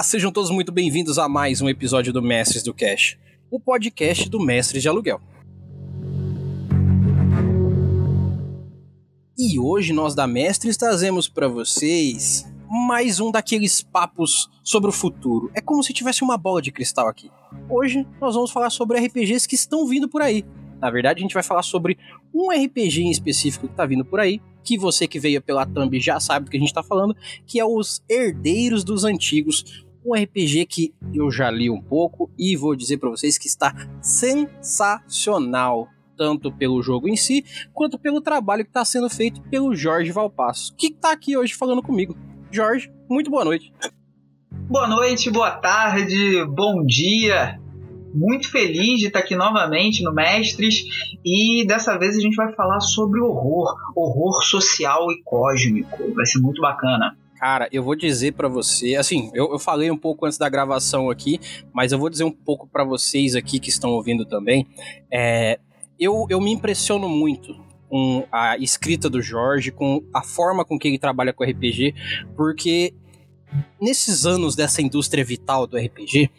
Olá, sejam todos muito bem-vindos a mais um episódio do Mestres do Cash, o podcast do Mestres de Aluguel. E hoje nós da Mestres trazemos para vocês mais um daqueles papos sobre o futuro. É como se tivesse uma bola de cristal aqui. Hoje nós vamos falar sobre RPGs que estão vindo por aí. Na verdade, a gente vai falar sobre um RPG em específico que está vindo por aí, que você que veio pela thumb já sabe do que a gente está falando, que é os Herdeiros dos Antigos, um RPG que eu já li um pouco e vou dizer para vocês que está sensacional, tanto pelo jogo em si, quanto pelo trabalho que está sendo feito pelo Jorge Valpasso, que está aqui hoje falando comigo. Jorge, muito boa noite. Boa noite, boa tarde, bom dia muito feliz de estar aqui novamente no Mestres e dessa vez a gente vai falar sobre horror, horror social e cósmico. Vai ser muito bacana. Cara, eu vou dizer para você, assim, eu, eu, falei um pouco antes da gravação aqui, mas eu vou dizer um pouco para vocês aqui que estão ouvindo também. É, eu, eu me impressiono muito com a escrita do Jorge, com a forma com que ele trabalha com RPG, porque nesses anos dessa indústria vital do RPG,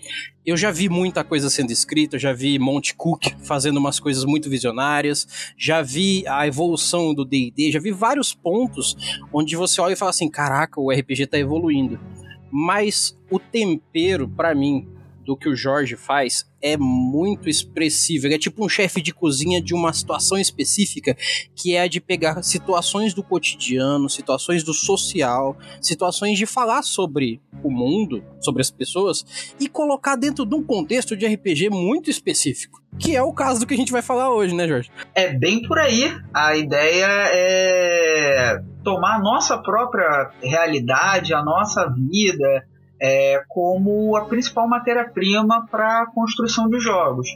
eu já vi muita coisa sendo escrita, já vi Monte Cook fazendo umas coisas muito visionárias, já vi a evolução do D&D, já vi vários pontos onde você olha e fala assim, caraca, o RPG tá evoluindo. Mas o tempero, para mim, do que o Jorge faz é muito expressivo. Ele é tipo um chefe de cozinha de uma situação específica, que é a de pegar situações do cotidiano, situações do social, situações de falar sobre o mundo, sobre as pessoas, e colocar dentro de um contexto de RPG muito específico. Que é o caso do que a gente vai falar hoje, né, Jorge? É bem por aí. A ideia é tomar a nossa própria realidade, a nossa vida, é, como a principal matéria-prima para a construção de jogos.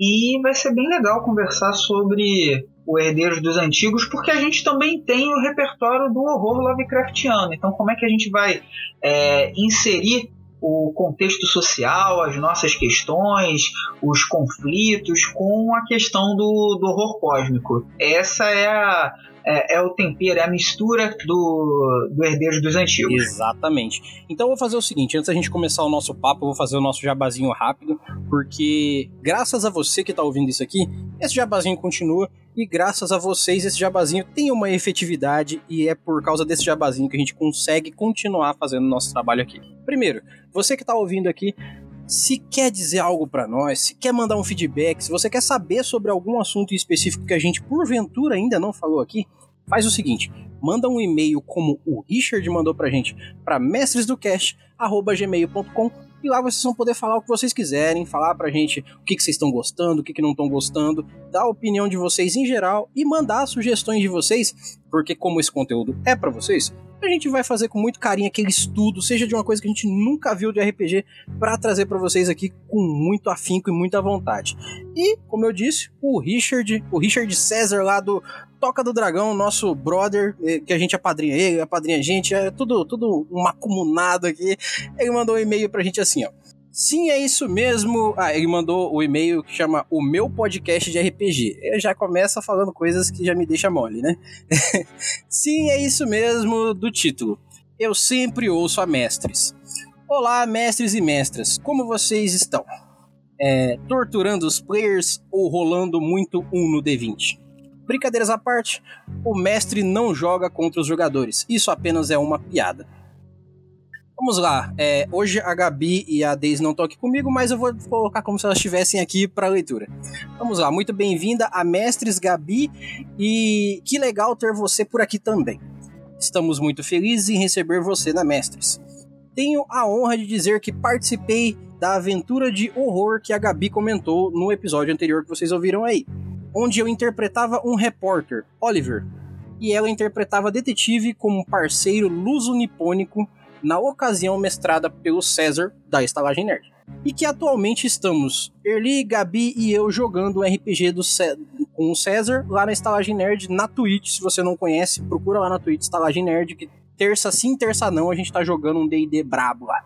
E vai ser bem legal conversar sobre o Herdeiros dos Antigos, porque a gente também tem o repertório do horror Lovecraftiano. Então, como é que a gente vai é, inserir o contexto social, as nossas questões, os conflitos com a questão do, do horror cósmico? Essa é a, é, é, o tempero, é a mistura do, do dos Antigos. Exatamente. Então eu vou fazer o seguinte, antes da gente começar o nosso papo, eu vou fazer o nosso jabazinho rápido, porque graças a você que está ouvindo isso aqui, esse jabazinho continua, e graças a vocês esse jabazinho tem uma efetividade, e é por causa desse jabazinho que a gente consegue continuar fazendo nosso trabalho aqui. Primeiro, você que está ouvindo aqui, se quer dizer algo para nós, se quer mandar um feedback, se você quer saber sobre algum assunto específico que a gente porventura ainda não falou aqui, faz o seguinte: manda um e-mail como o Richard mandou pra gente para mestresdocast@gmail.com e lá vocês vão poder falar o que vocês quiserem, falar pra gente o que, que vocês estão gostando, o que, que não estão gostando, dar a opinião de vocês em geral e mandar sugestões de vocês, porque como esse conteúdo é para vocês, a gente vai fazer com muito carinho aquele estudo, seja de uma coisa que a gente nunca viu de RPG, para trazer para vocês aqui com muito afinco e muita vontade. E, como eu disse, o Richard, o Richard César lá do Toca do Dragão, nosso brother, eh, que a gente apadrinha ele, apadrinha a gente, é tudo, tudo um acumulado aqui. Ele mandou um e-mail pra gente assim, ó. Sim, é isso mesmo. Ah, ele mandou o e-mail que chama O Meu Podcast de RPG. Eu já começa falando coisas que já me deixa mole, né? Sim, é isso mesmo do título. Eu sempre ouço a mestres. Olá, mestres e mestras, como vocês estão? É, torturando os players ou rolando muito um no D20? Brincadeiras à parte, o mestre não joga contra os jogadores. Isso apenas é uma piada. Vamos lá. É, hoje a Gabi e a Deise não estão aqui comigo, mas eu vou colocar como se elas estivessem aqui para leitura. Vamos lá. Muito bem-vinda a Mestres Gabi e que legal ter você por aqui também. Estamos muito felizes em receber você na Mestres. Tenho a honra de dizer que participei da aventura de horror que a Gabi comentou no episódio anterior que vocês ouviram aí onde eu interpretava um repórter, Oliver, e ela interpretava detetive como parceiro luso-nipônico, na ocasião mestrada pelo César, da Estalagem Nerd. E que atualmente estamos, Erli, Gabi e eu jogando o RPG do com o César lá na Estalagem Nerd na Twitch. Se você não conhece, procura lá na Twitch Estalagem Nerd, que terça sim, terça não, a gente tá jogando um D&D brabo lá.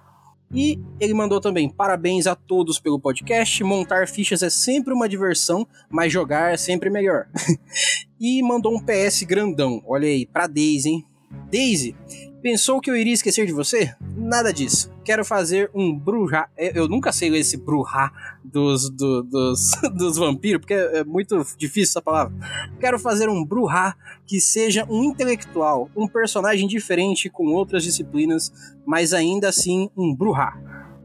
E ele mandou também parabéns a todos pelo podcast. Montar fichas é sempre uma diversão, mas jogar é sempre melhor. e mandou um PS grandão. Olha aí, pra Daisy, hein? Daisy, Pensou que eu iria esquecer de você? Nada disso. Quero fazer um bruja. Eu nunca sei esse bruja dos, do, dos, dos vampiros, porque é muito difícil essa palavra. Quero fazer um bruja que seja um intelectual, um personagem diferente com outras disciplinas, mas ainda assim um bruja.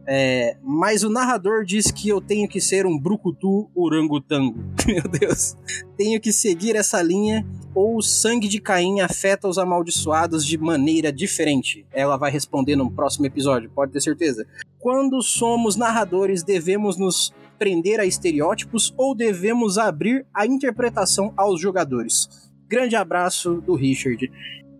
É, mas o narrador diz que eu tenho que ser um brucutu orangotango. Meu Deus. Tenho que seguir essa linha ou o sangue de Caim afeta os amaldiçoados de maneira diferente? Ela vai responder no próximo episódio, pode ter certeza. Quando somos narradores, devemos nos prender a estereótipos ou devemos abrir a interpretação aos jogadores? Grande abraço do Richard.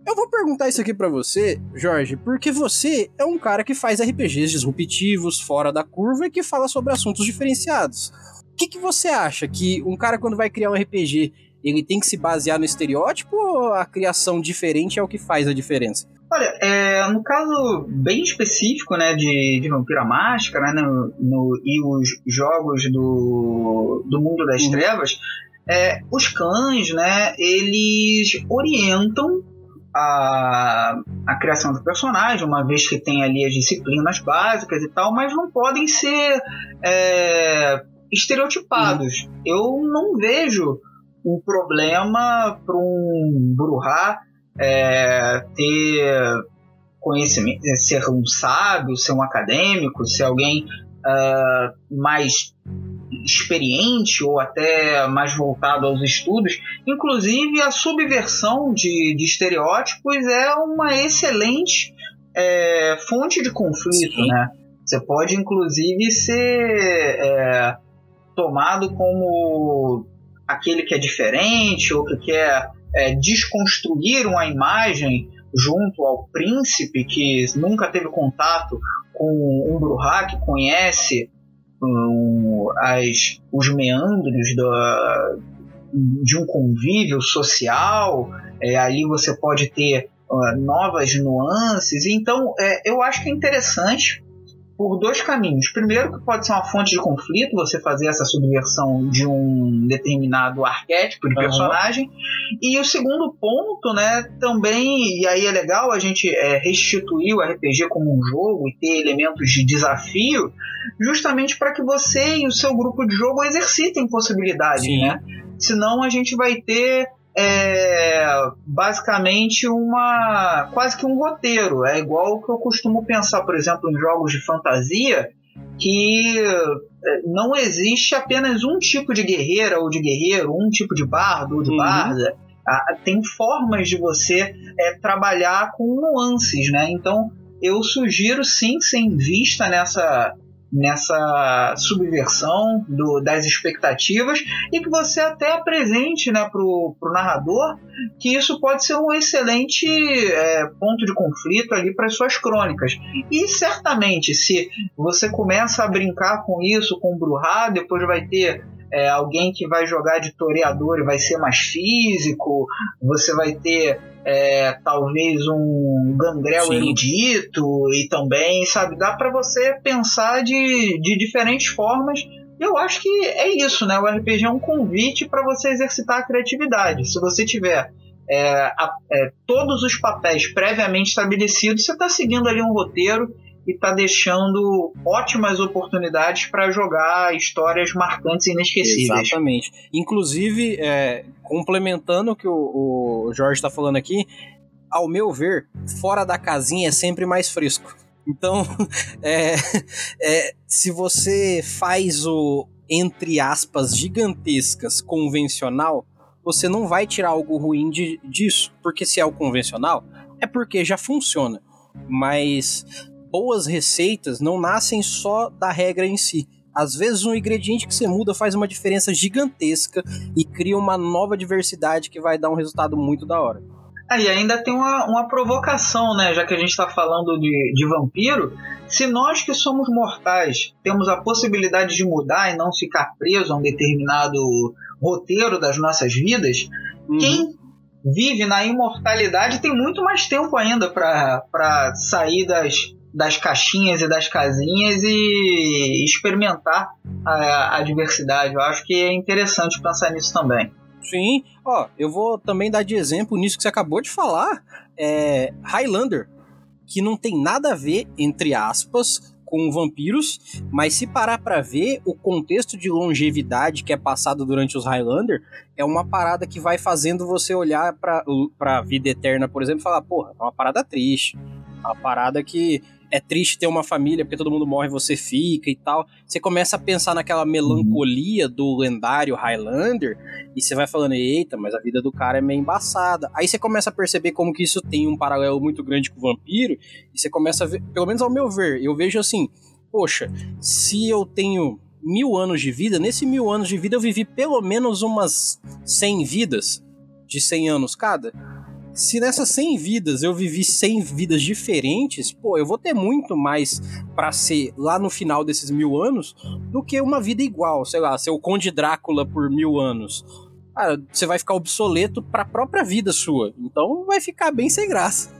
Eu vou perguntar isso aqui para você, Jorge, porque você é um cara que faz RPGs disruptivos, fora da curva e que fala sobre assuntos diferenciados. O que, que você acha? Que um cara, quando vai criar um RPG, ele tem que se basear no estereótipo ou a criação diferente é o que faz a diferença? Olha, é, no caso bem específico né, de, de Vampira Máscara né, no, no, e os jogos do, do mundo das uhum. trevas, é, os clãs, né, eles orientam a, a criação do personagem, uma vez que tem ali as disciplinas básicas e tal, mas não podem ser é, estereotipados. Hum. Eu não vejo um problema para um Bruhá é, ter conhecimento, ser um sábio, ser um acadêmico, ser alguém uh, mais experiente ou até mais voltado aos estudos. Inclusive, a subversão de, de estereótipos é uma excelente é, fonte de conflito, Sim. né? Você pode, inclusive, ser é, tomado como aquele que é diferente ou que quer é, desconstruir uma imagem junto ao príncipe que nunca teve contato com um Bruhá que conhece um, as, os meandros do, de um convívio social, é, ali você pode ter uh, novas nuances. Então, é, eu acho que é interessante por dois caminhos. Primeiro, que pode ser uma fonte de conflito, você fazer essa subversão de um determinado arquétipo de personagem. Uhum. E o segundo ponto, né, também, e aí é legal a gente é, restituir o RPG como um jogo e ter elementos de desafio, justamente para que você e o seu grupo de jogo exercitem possibilidades, Sim. né? Senão a gente vai ter é basicamente uma quase que um roteiro. É igual o que eu costumo pensar, por exemplo, em jogos de fantasia, que é, não existe apenas um tipo de guerreira ou de guerreiro, um tipo de bardo ou de uhum. barda. Tem formas de você é, trabalhar com nuances, né? Então eu sugiro sim, sem vista nessa nessa subversão do, das expectativas e que você até apresente né, para o narrador que isso pode ser um excelente é, ponto de conflito ali para suas crônicas. E certamente, se você começa a brincar com isso, com o Bruhá, depois vai ter é, alguém que vai jogar de toreador e vai ser mais físico, você vai ter é, talvez um gangrel Sim. erudito e também, sabe, dá para você pensar de, de diferentes formas. Eu acho que é isso, né? O RPG é um convite para você exercitar a criatividade. Se você tiver é, a, é, todos os papéis previamente estabelecidos, você está seguindo ali um roteiro e está deixando ótimas oportunidades para jogar histórias marcantes e inesquecíveis. Exatamente. Inclusive, é, complementando o que o, o Jorge está falando aqui, ao meu ver, fora da casinha é sempre mais fresco. Então, é, é, se você faz o, entre aspas, gigantescas convencional, você não vai tirar algo ruim de, disso. Porque se é o convencional, é porque já funciona. Mas boas receitas não nascem só da regra em si. Às vezes um ingrediente que você muda faz uma diferença gigantesca e cria uma nova diversidade que vai dar um resultado muito da hora. Ah, ainda tem uma, uma provocação, né? Já que a gente está falando de, de vampiro, se nós que somos mortais temos a possibilidade de mudar e não ficar preso a um determinado roteiro das nossas vidas, uhum. quem vive na imortalidade tem muito mais tempo ainda para sair das, das caixinhas e das casinhas e experimentar a, a diversidade. Eu acho que é interessante pensar nisso também. Sim, ó, eu vou também dar de exemplo nisso que você acabou de falar. É Highlander. que não tem nada a ver, entre aspas, com vampiros, mas se parar para ver, o contexto de longevidade que é passado durante os Highlander é uma parada que vai fazendo você olhar pra, pra vida eterna, por exemplo, e falar, porra, é uma parada triste. É uma parada que é triste ter uma família porque todo mundo morre e você fica e tal. Você começa a pensar naquela melancolia do lendário Highlander e você vai falando, eita, mas a vida do cara é meio embaçada. Aí você começa a perceber como que isso tem um paralelo muito grande com o vampiro e você começa a ver, pelo menos ao meu ver, eu vejo assim, poxa, se eu tenho mil anos de vida, nesse mil anos de vida eu vivi pelo menos umas 100 vidas de 100 anos cada se nessas 100 vidas eu vivi 100 vidas diferentes, pô, eu vou ter muito mais para ser lá no final desses mil anos do que uma vida igual, sei lá, ser o Conde Drácula por mil anos. Cara, você vai ficar obsoleto para a própria vida sua. Então vai ficar bem sem graça.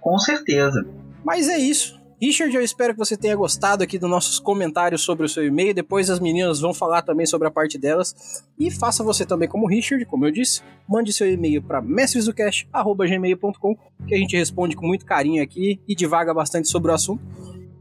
Com certeza. Mas é isso. Richard, eu espero que você tenha gostado aqui dos nossos comentários sobre o seu e-mail. Depois as meninas vão falar também sobre a parte delas. E faça você também como Richard, como eu disse. Mande seu e-mail para mestresdocast.gmail.com que a gente responde com muito carinho aqui e divaga bastante sobre o assunto.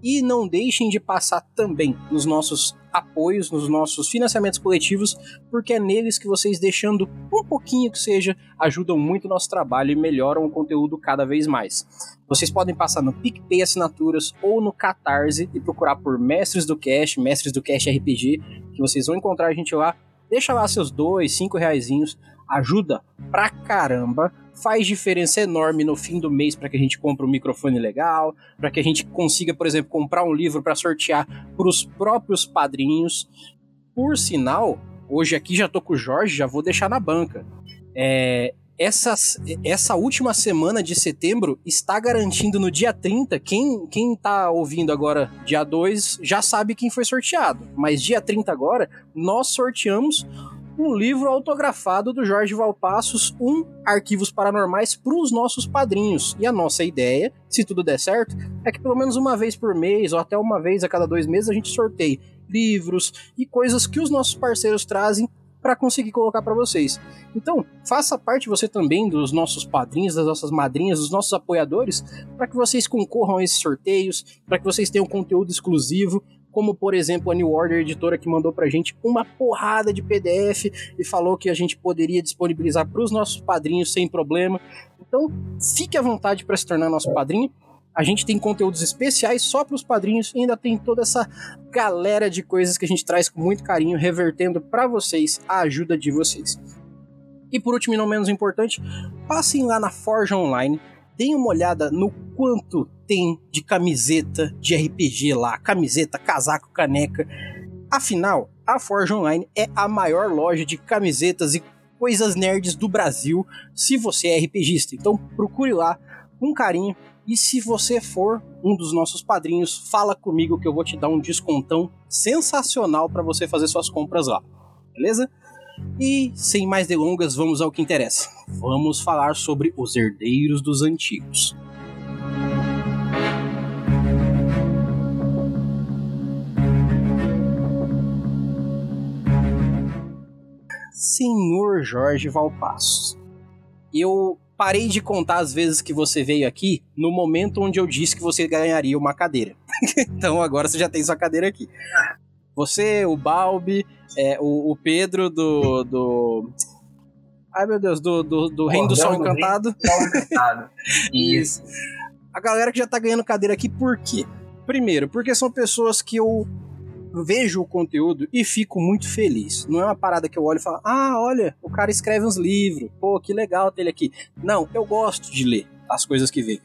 E não deixem de passar também nos nossos apoios, nos nossos financiamentos coletivos, porque é neles que vocês deixando um pouquinho que seja, ajudam muito o nosso trabalho e melhoram o conteúdo cada vez mais. Vocês podem passar no PicPay Assinaturas ou no Catarse e procurar por Mestres do Cash, Mestres do Cash RPG, que vocês vão encontrar a gente lá. Deixa lá seus dois, cinco reaisinhos, ajuda pra caramba faz diferença enorme no fim do mês para que a gente compre um microfone legal, para que a gente consiga, por exemplo, comprar um livro para sortear para os próprios padrinhos. Por sinal, hoje aqui já tô com o Jorge, já vou deixar na banca. É, essa, essa última semana de setembro está garantindo no dia 30. Quem, quem tá ouvindo agora, dia 2, já sabe quem foi sorteado. Mas dia 30 agora, nós sorteamos um livro autografado do Jorge Valpassos, um Arquivos Paranormais para os nossos padrinhos. E a nossa ideia, se tudo der certo, é que pelo menos uma vez por mês ou até uma vez a cada dois meses a gente sorteie livros e coisas que os nossos parceiros trazem para conseguir colocar para vocês. Então, faça parte você também dos nossos padrinhos, das nossas madrinhas, dos nossos apoiadores, para que vocês concorram a esses sorteios, para que vocês tenham conteúdo exclusivo, como por exemplo a New Order editora que mandou pra gente uma porrada de PDF e falou que a gente poderia disponibilizar para os nossos padrinhos sem problema. Então, fique à vontade para se tornar nosso padrinho. A gente tem conteúdos especiais só para os padrinhos e ainda tem toda essa galera de coisas que a gente traz com muito carinho, revertendo para vocês a ajuda de vocês. E por último e não menos importante, passem lá na Forja Online, deem uma olhada no quanto tem de camiseta de RPG lá, camiseta, casaco, caneca. Afinal, a Forge Online é a maior loja de camisetas e coisas nerds do Brasil, se você é RPGista. Então procure lá com carinho e se você for um dos nossos padrinhos, fala comigo que eu vou te dar um descontão sensacional para você fazer suas compras lá. Beleza? E sem mais delongas, vamos ao que interessa. Vamos falar sobre os herdeiros dos antigos. Senhor Jorge Valpassos. Eu parei de contar as vezes que você veio aqui no momento onde eu disse que você ganharia uma cadeira. então agora você já tem sua cadeira aqui. Você, o Balbi, é, o, o, Pedro do, do. Ai meu Deus, do, do, do Reino do Sol Encantado. Sol Encantado. Isso. A galera que já tá ganhando cadeira aqui, por quê? Primeiro, porque são pessoas que eu vejo o conteúdo e fico muito feliz. Não é uma parada que eu olho e falo, ah, olha, o cara escreve uns livros, pô, que legal ter ele aqui. Não, eu gosto de ler as coisas que vem.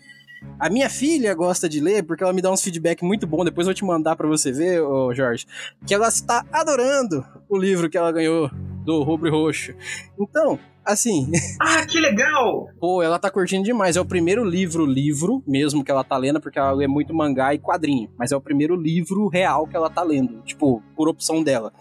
A minha filha gosta de ler porque ela me dá uns feedback muito bom. Depois eu vou te mandar para você ver, ô Jorge, que ela está adorando o livro que ela ganhou do Rubro Roxo. Então, assim. Ah, que legal! Pô, ela tá curtindo demais. É o primeiro livro, livro mesmo que ela tá lendo, porque ela lê muito mangá e quadrinho. Mas é o primeiro livro real que ela tá lendo, tipo, por opção dela.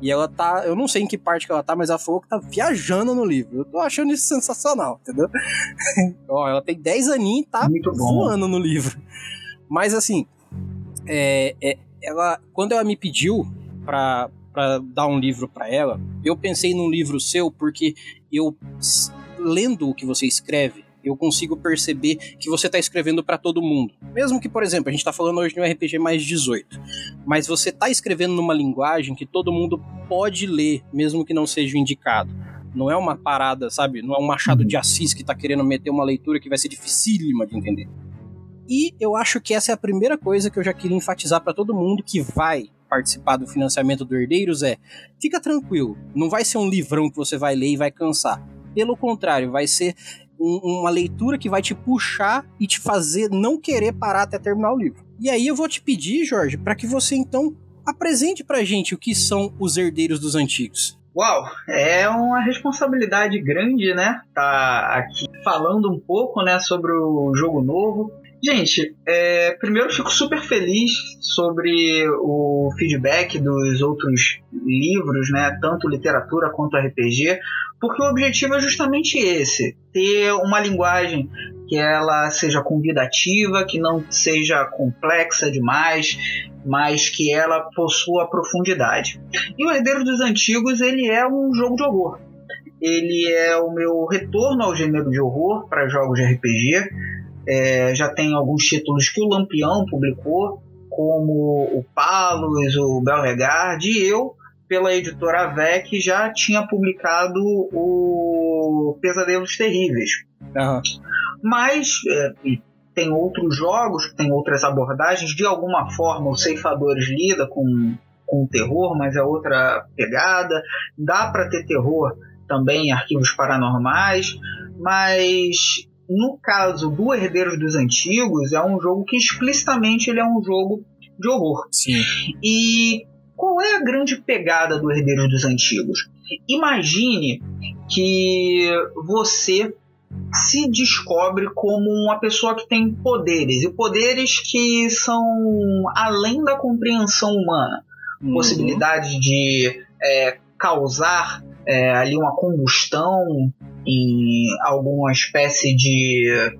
E ela tá. Eu não sei em que parte que ela tá, mas ela falou que tá viajando no livro. Eu tô achando isso sensacional, entendeu? Ó, ela tem 10 aninhos e tá voando no livro. Mas assim. É, é, ela, quando ela me pediu pra, para dar um livro para ela, eu pensei num livro seu porque eu lendo o que você escreve, eu consigo perceber que você tá escrevendo para todo mundo. Mesmo que, por exemplo, a gente tá falando hoje de um RPG mais 18, mas você tá escrevendo numa linguagem que todo mundo pode ler, mesmo que não seja indicado. Não é uma parada, sabe? Não é um Machado de Assis que tá querendo meter uma leitura que vai ser dificílima de entender. E eu acho que essa é a primeira coisa que eu já queria enfatizar para todo mundo que vai participar do financiamento do Herdeiros é: fica tranquilo, não vai ser um livrão que você vai ler e vai cansar. Pelo contrário, vai ser um, uma leitura que vai te puxar e te fazer não querer parar até terminar o livro. E aí eu vou te pedir, Jorge, para que você então apresente pra gente o que são os herdeiros dos antigos. Uau, é uma responsabilidade grande, né? Tá aqui falando um pouco, né, sobre o jogo novo. Gente, é, primeiro fico super feliz sobre o feedback dos outros livros, né, tanto literatura quanto RPG, porque o objetivo é justamente esse: ter uma linguagem que ela seja convidativa, que não seja complexa demais, mas que ela possua profundidade. E o Herdeiro dos Antigos ele é um jogo de horror. Ele é o meu retorno ao gênero de horror para jogos de RPG é, já tem alguns títulos que o Lampião publicou, como o Palos, o Belregard, e eu, pela editora VEC, já tinha publicado o Pesadelos Terríveis. Uhum. Mas é, tem outros jogos, tem outras abordagens. De alguma forma, o Ceifadores lida com, com terror, mas é outra pegada. Dá para ter terror também em arquivos paranormais, mas no caso do Herdeiros dos Antigos, é um jogo que explicitamente ele é um jogo de horror. Sim. E qual é a grande pegada do Herdeiros dos Antigos? Imagine que você se descobre como uma pessoa que tem poderes, e poderes que são além da compreensão humana. Uhum. Possibilidade de é, causar é, ali uma combustão em alguma espécie de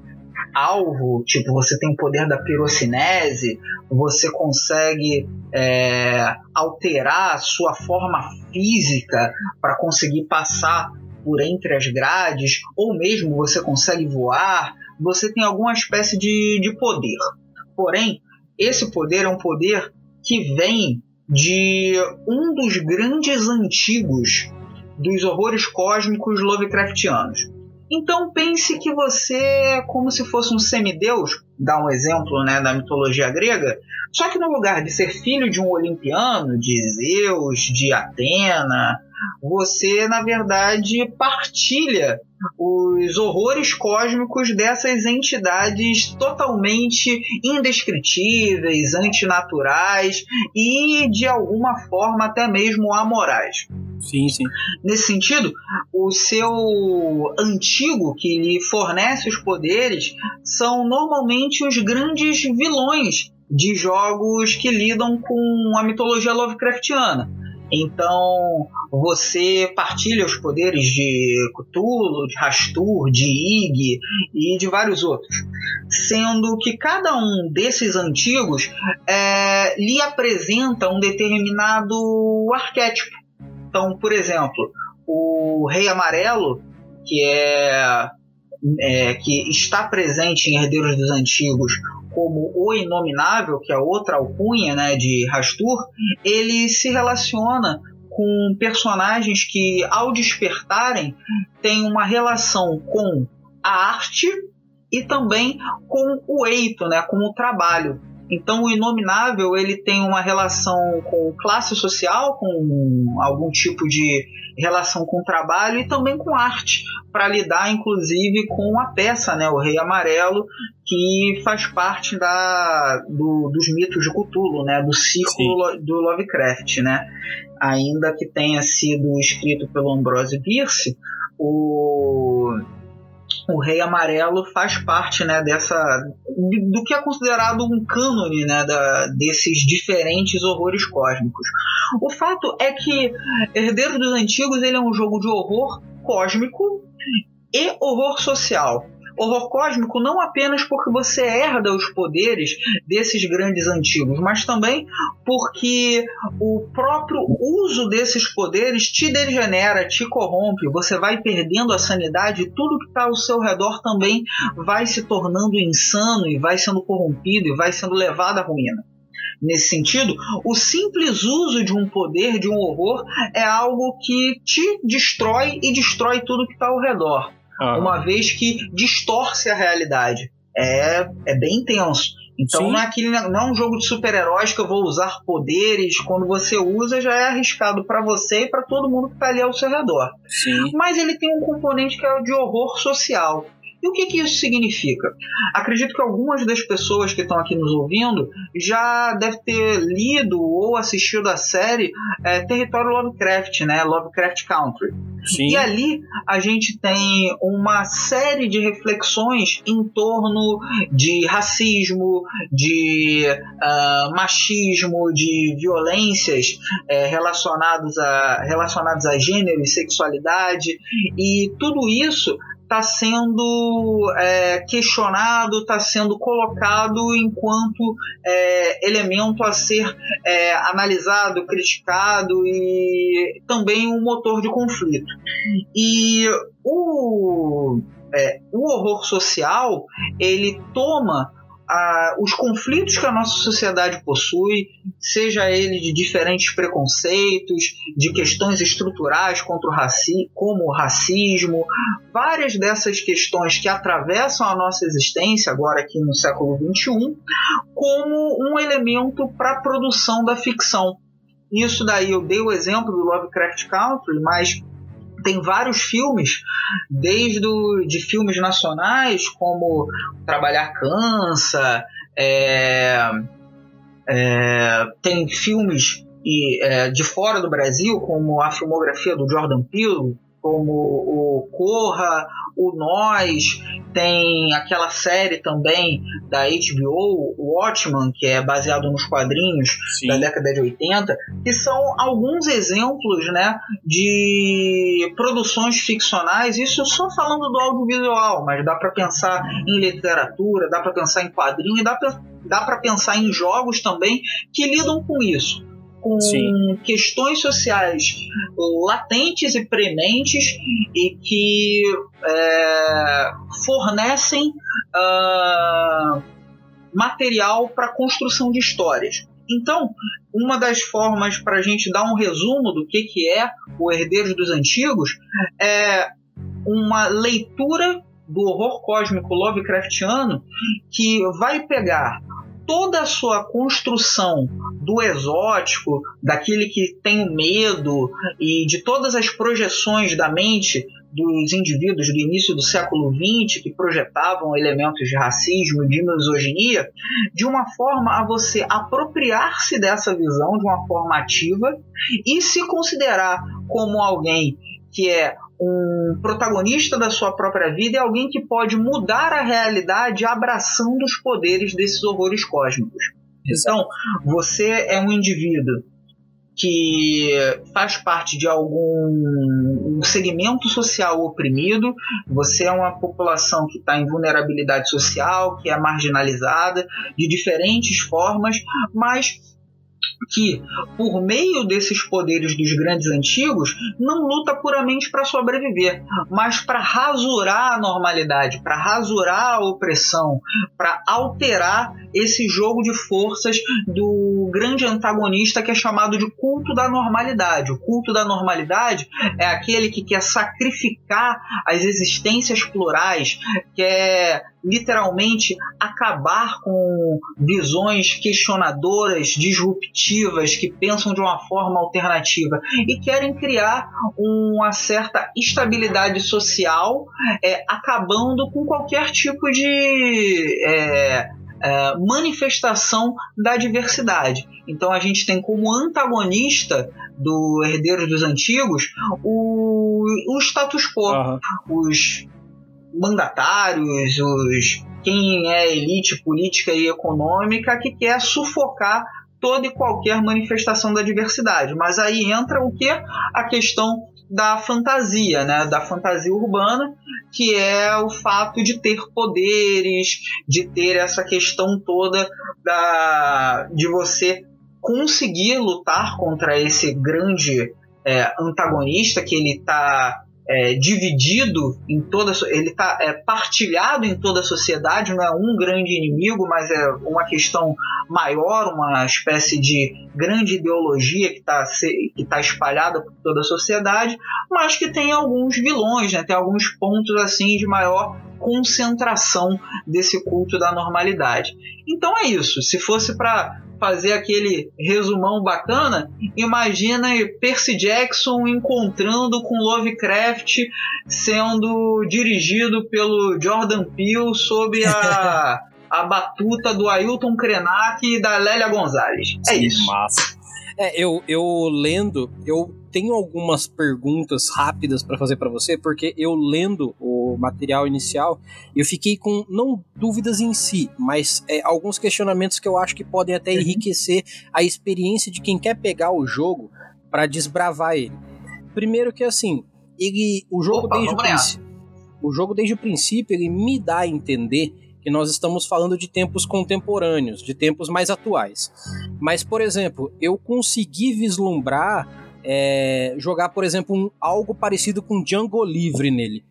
alvo, tipo você tem o poder da pirocinese, você consegue é, alterar a sua forma física para conseguir passar por entre as grades, ou mesmo você consegue voar, você tem alguma espécie de, de poder. Porém, esse poder é um poder que vem de um dos grandes antigos dos horrores cósmicos Lovecraftianos. Então pense que você é como se fosse um semideus, dá um exemplo né, da mitologia grega, só que no lugar de ser filho de um olimpiano, de Zeus, de Atena, você na verdade partilha os horrores cósmicos dessas entidades totalmente indescritíveis, antinaturais e de alguma forma até mesmo amorais. Sim, sim. Nesse sentido, o seu antigo que lhe fornece os poderes são normalmente os grandes vilões de jogos que lidam com a mitologia Lovecraftiana. Então, você partilha os poderes de Cthulhu, de Rastur, de Ig e de vários outros. Sendo que cada um desses antigos é, lhe apresenta um determinado arquétipo. Então, por exemplo, o Rei Amarelo, que é, é, que está presente em Herdeiros dos Antigos como o Inominável, que é outra alcunha né, de Rastur, ele se relaciona com personagens que, ao despertarem, têm uma relação com a arte e também com o eito, né, com o trabalho. Então o inominável ele tem uma relação com classe social, com algum tipo de relação com trabalho e também com arte, para lidar inclusive com a peça, né, o Rei Amarelo, que faz parte da, do, dos mitos de Cthulhu, né, do ciclo Sim. do Lovecraft, né, ainda que tenha sido escrito pelo Ambrose Bierce, o o Rei Amarelo faz parte né, dessa do que é considerado um cânone né, da, desses diferentes horrores cósmicos. O fato é que Herdeiro dos Antigos ele é um jogo de horror cósmico e horror social. Horror cósmico não apenas porque você herda os poderes desses grandes antigos, mas também porque o próprio uso desses poderes te degenera, te corrompe, você vai perdendo a sanidade e tudo que está ao seu redor também vai se tornando insano e vai sendo corrompido e vai sendo levado à ruína. Nesse sentido, o simples uso de um poder, de um horror, é algo que te destrói e destrói tudo que está ao redor. Ah. Uma vez que distorce a realidade. É, é bem intenso. Então não é, aquele, não é um jogo de super-heróis que eu vou usar poderes. Quando você usa, já é arriscado para você e para todo mundo que está ali ao seu redor. Sim. Mas ele tem um componente que é o de horror social. E o que, que isso significa? Acredito que algumas das pessoas que estão aqui nos ouvindo já devem ter lido ou assistido a série é, Território Lovecraft, né? Lovecraft Country. Sim. E ali a gente tem uma série de reflexões em torno de racismo, de uh, machismo, de violências é, relacionadas, a, relacionadas a gênero e sexualidade, e tudo isso está sendo é, questionado, está sendo colocado enquanto é, elemento a ser é, analisado, criticado e também um motor de conflito. E o, é, o horror social ele toma a, os conflitos que a nossa sociedade possui, seja ele de diferentes preconceitos, de questões estruturais contra o raci como o racismo, várias dessas questões que atravessam a nossa existência, agora aqui no século XXI, como um elemento para a produção da ficção. Isso daí eu dei o exemplo do Lovecraft Country, mas tem vários filmes, desde o, de filmes nacionais, como Trabalhar Cansa, é, é, tem filmes e, é, de fora do Brasil, como a filmografia do Jordan Peele, como o Corra, o Nós, tem aquela série também da HBO, o Watchman, que é baseado nos quadrinhos Sim. da década de 80, que são alguns exemplos né, de produções ficcionais, isso só falando do audiovisual, mas dá para pensar em literatura, dá para pensar em quadrinho, dá para dá para pensar em jogos também que lidam com isso com Sim. questões sociais latentes e prementes e que é, fornecem uh, material para construção de histórias. Então, uma das formas para a gente dar um resumo do que, que é o Herdeiros dos Antigos é uma leitura do horror cósmico Lovecraftiano que vai pegar toda a sua construção do exótico, daquele que tem medo e de todas as projeções da mente dos indivíduos do início do século XX que projetavam elementos de racismo e de misoginia, de uma forma a você apropriar-se dessa visão de uma forma ativa e se considerar como alguém que é um protagonista da sua própria vida e alguém que pode mudar a realidade abraçando os poderes desses horrores cósmicos. Então, você é um indivíduo que faz parte de algum segmento social oprimido, você é uma população que está em vulnerabilidade social, que é marginalizada de diferentes formas, mas que, por meio desses poderes dos grandes antigos, não luta puramente para sobreviver, mas para rasurar a normalidade, para rasurar a opressão, para alterar esse jogo de forças do grande antagonista que é chamado de culto da normalidade. O culto da normalidade é aquele que quer sacrificar as existências plurais, quer literalmente acabar com visões questionadoras, disruptivas, que pensam de uma forma alternativa e querem criar uma certa estabilidade social, é, acabando com qualquer tipo de é, é, manifestação da diversidade. Então a gente tem como antagonista do Herdeiros dos Antigos o, o status quo, uhum. os mandatários, os quem é elite política e econômica que quer sufocar toda e qualquer manifestação da diversidade. Mas aí entra o que? A questão da fantasia, né, da fantasia urbana, que é o fato de ter poderes, de ter essa questão toda da, de você conseguir lutar contra esse grande é, antagonista que ele está é, dividido em toda ele está é, partilhado em toda a sociedade não é um grande inimigo mas é uma questão maior uma espécie de grande ideologia que está que tá espalhada por toda a sociedade mas que tem alguns vilões né? Tem alguns pontos assim de maior concentração desse culto da normalidade. Então é isso. Se fosse para fazer aquele resumão bacana, imagina Percy Jackson encontrando com Lovecraft sendo dirigido pelo Jordan Peele sob a, a batuta do Ailton Krenak e da Lélia Gonzalez. É isso. Massa. É, eu, eu lendo, eu tenho algumas perguntas rápidas para fazer para você, porque eu lendo o material inicial, eu fiquei com não dúvidas em si, mas é, alguns questionamentos que eu acho que podem até uhum. enriquecer a experiência de quem quer pegar o jogo para desbravar ele. Primeiro que assim, ele, o jogo Opa, desde o princípio, o jogo desde o princípio ele me dá a entender que nós estamos falando de tempos contemporâneos, de tempos mais atuais. Mas, por exemplo, eu consegui vislumbrar é, jogar, por exemplo, um, algo parecido com Django Livre nele.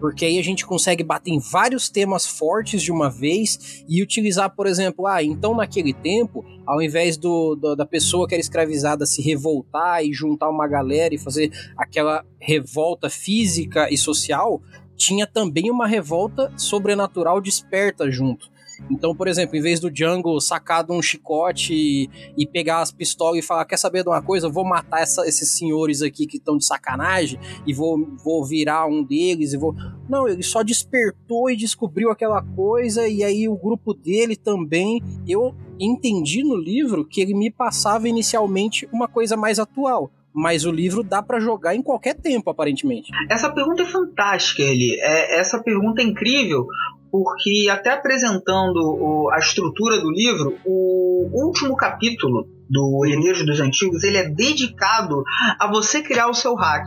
Porque aí a gente consegue bater em vários temas fortes de uma vez e utilizar, por exemplo, ah, então naquele tempo, ao invés do, do, da pessoa que era escravizada se revoltar e juntar uma galera e fazer aquela revolta física e social, tinha também uma revolta sobrenatural desperta junto. Então, por exemplo, em vez do Django sacar de um chicote e, e, pegar as pistolas e falar: Quer saber de uma coisa? Eu vou matar essa, esses senhores aqui que estão de sacanagem e vou, vou virar um deles e vou. Não, ele só despertou e descobriu aquela coisa, e aí o grupo dele também. Eu entendi no livro que ele me passava inicialmente uma coisa mais atual mas o livro dá para jogar em qualquer tempo, aparentemente. Essa pergunta é fantástica, Eli. É, essa pergunta é incrível, porque até apresentando a estrutura do livro, o último capítulo do Herdeiros dos Antigos, ele é dedicado a você criar o seu hack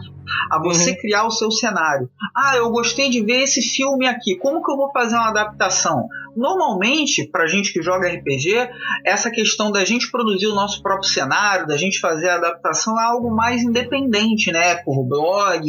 a você uhum. criar o seu cenário. Ah, eu gostei de ver esse filme aqui, como que eu vou fazer uma adaptação? Normalmente, para gente que joga RPG, essa questão da gente produzir o nosso próprio cenário, da gente fazer a adaptação é algo mais independente, né? É por blog,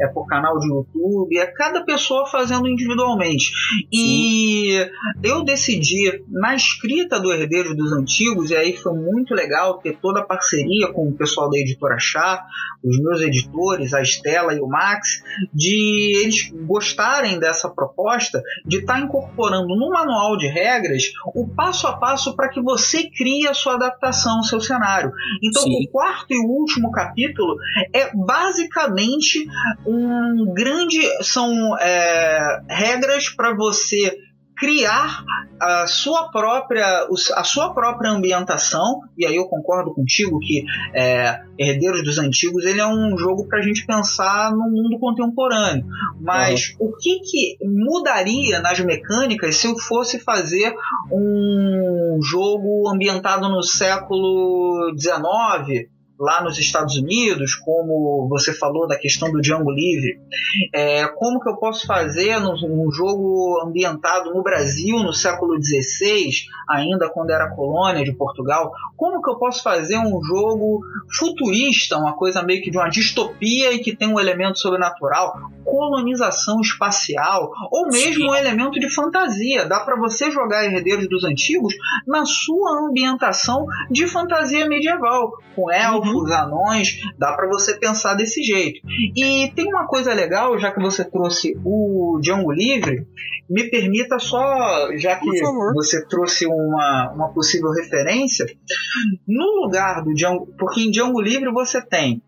é por canal de YouTube, é cada pessoa fazendo individualmente. E Sim. eu decidi, na escrita do Herdeiro dos Antigos, e aí foi muito legal ter toda a parceria com o pessoal da editora Chá, os meus editores, a Estela e o Max, de eles gostarem dessa proposta de estar tá incorporando no manual de regras o passo a passo para que você crie a sua adaptação, o seu cenário. Então, Sim. o quarto e último capítulo é basicamente um grande. são é, regras para você criar a sua própria a sua própria ambientação e aí eu concordo contigo que é, Herdeiros dos Antigos ele é um jogo para a gente pensar no mundo contemporâneo mas uhum. o que que mudaria nas mecânicas se eu fosse fazer um jogo ambientado no século XIX lá nos Estados Unidos, como você falou da questão do Django Livre, é, como que eu posso fazer num, jogo ambientado no Brasil no século XVI, ainda quando era colônia de Portugal, como que eu posso fazer um jogo futurista, uma coisa meio que de uma distopia e que tem um elemento sobrenatural, colonização espacial, ou mesmo Sim. um elemento de fantasia. Dá para você jogar Herdeiros dos Antigos na sua ambientação de fantasia medieval, com elfos, uhum. anões, dá para você pensar desse jeito. E tem uma coisa legal, já que você trouxe o Django Livre, me permita só, já que você trouxe uma, uma possível referência, no lugar do Django, porque em Django Livre você tem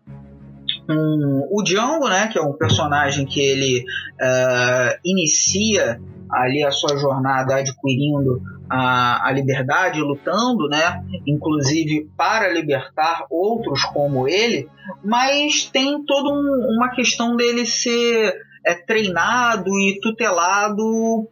um, o Django, né, que é um personagem que ele uh, inicia ali a sua jornada adquirindo a, a liberdade, lutando, né, inclusive para libertar outros como ele, mas tem toda um, uma questão dele ser é treinado e tutelado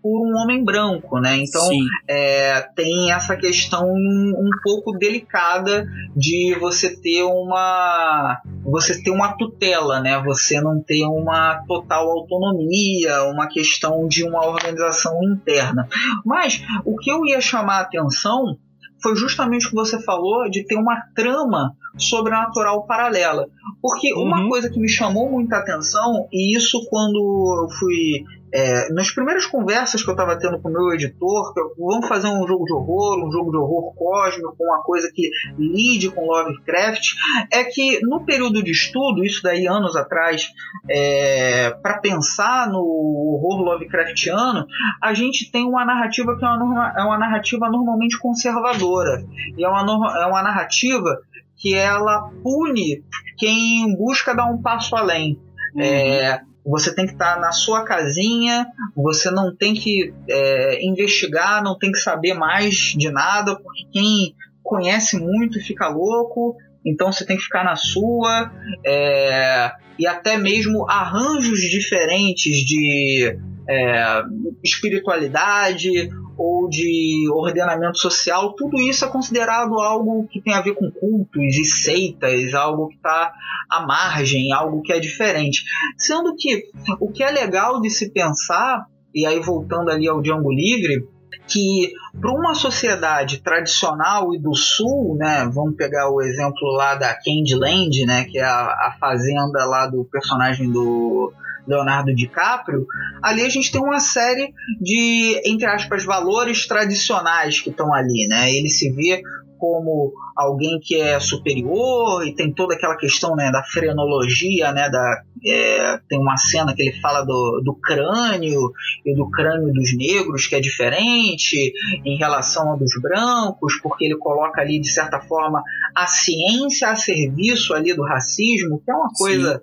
por um homem branco, né? Então é, tem essa questão um pouco delicada de você ter uma você ter uma tutela, né? Você não ter uma total autonomia, uma questão de uma organização interna. Mas o que eu ia chamar a atenção foi justamente o que você falou de ter uma trama sobrenatural paralela. Porque uhum. uma coisa que me chamou muita atenção, e isso quando eu fui é, nas primeiras conversas que eu estava tendo com o meu editor, que eu, vamos fazer um jogo de horror, um jogo de horror cósmico, uma coisa que lide com Lovecraft, é que no período de estudo, isso daí anos atrás, é, para pensar no horror Lovecraftiano, a gente tem uma narrativa que é uma, é uma narrativa normalmente conservadora. E é uma, é uma narrativa que ela pune quem busca dar um passo além. Uhum. É, você tem que estar tá na sua casinha, você não tem que é, investigar, não tem que saber mais de nada, porque quem conhece muito fica louco, então você tem que ficar na sua, é, e até mesmo arranjos diferentes de é, espiritualidade ou de ordenamento social, tudo isso é considerado algo que tem a ver com cultos e seitas, algo que está à margem, algo que é diferente. Sendo que o que é legal de se pensar, e aí voltando ali ao Django Livre, que para uma sociedade tradicional e do sul, né, vamos pegar o exemplo lá da Candyland, né, que é a, a fazenda lá do personagem do Leonardo DiCaprio, ali a gente tem uma série de, entre aspas, valores tradicionais que estão ali, né? Ele se vê como alguém que é superior e tem toda aquela questão né, da frenologia, né, da, é, tem uma cena que ele fala do, do crânio e do crânio dos negros que é diferente em relação ao dos brancos, porque ele coloca ali de certa forma a ciência a serviço ali do racismo, que é uma coisa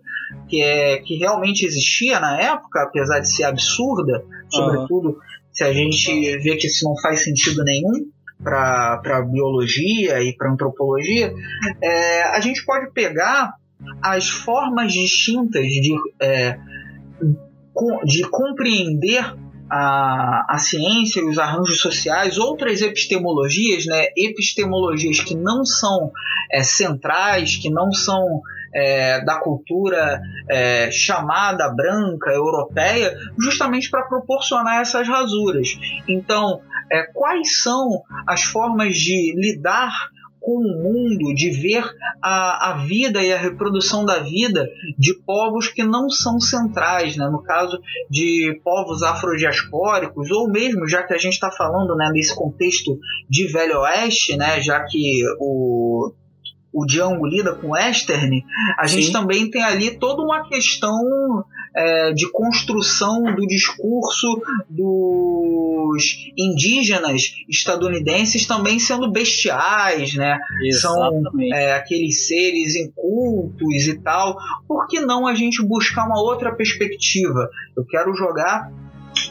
que, é, que realmente existia na época, apesar de ser absurda, sobretudo uhum. se a gente vê que isso não faz sentido nenhum para biologia e para antropologia, é, a gente pode pegar as formas distintas de, é, de compreender a, a ciência e os arranjos sociais, outras epistemologias, né, epistemologias que não são é, centrais, que não são é, da cultura é, chamada branca, europeia, justamente para proporcionar essas rasuras. Então, é, quais são as formas de lidar com o mundo, de ver a, a vida e a reprodução da vida de povos que não são centrais, né? no caso de povos afrodiaspóricos, ou mesmo, já que a gente está falando né, nesse contexto de Velho Oeste, né, já que o o Django lida com o Western, a Sim. gente também tem ali toda uma questão é, de construção do discurso dos indígenas estadunidenses também sendo bestiais, né? Exatamente. São é, aqueles seres incultos e tal. Por que não a gente buscar uma outra perspectiva? Eu quero jogar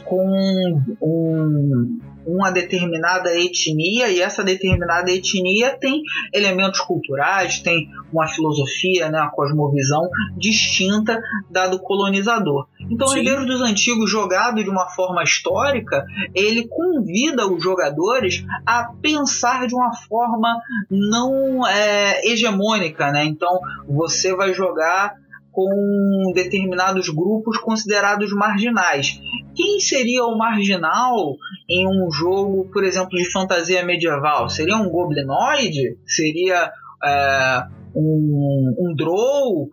com um, uma determinada etnia e essa determinada etnia tem elementos culturais, tem uma filosofia, né, uma cosmovisão distinta da do colonizador. Então, Sim. Herdeiros dos Antigos, jogado de uma forma histórica, ele convida os jogadores a pensar de uma forma não é, hegemônica, né? Então, você vai jogar com determinados grupos considerados marginais. Quem seria o marginal em um jogo, por exemplo, de fantasia medieval? Seria um goblinoide? Seria é, um, um drow?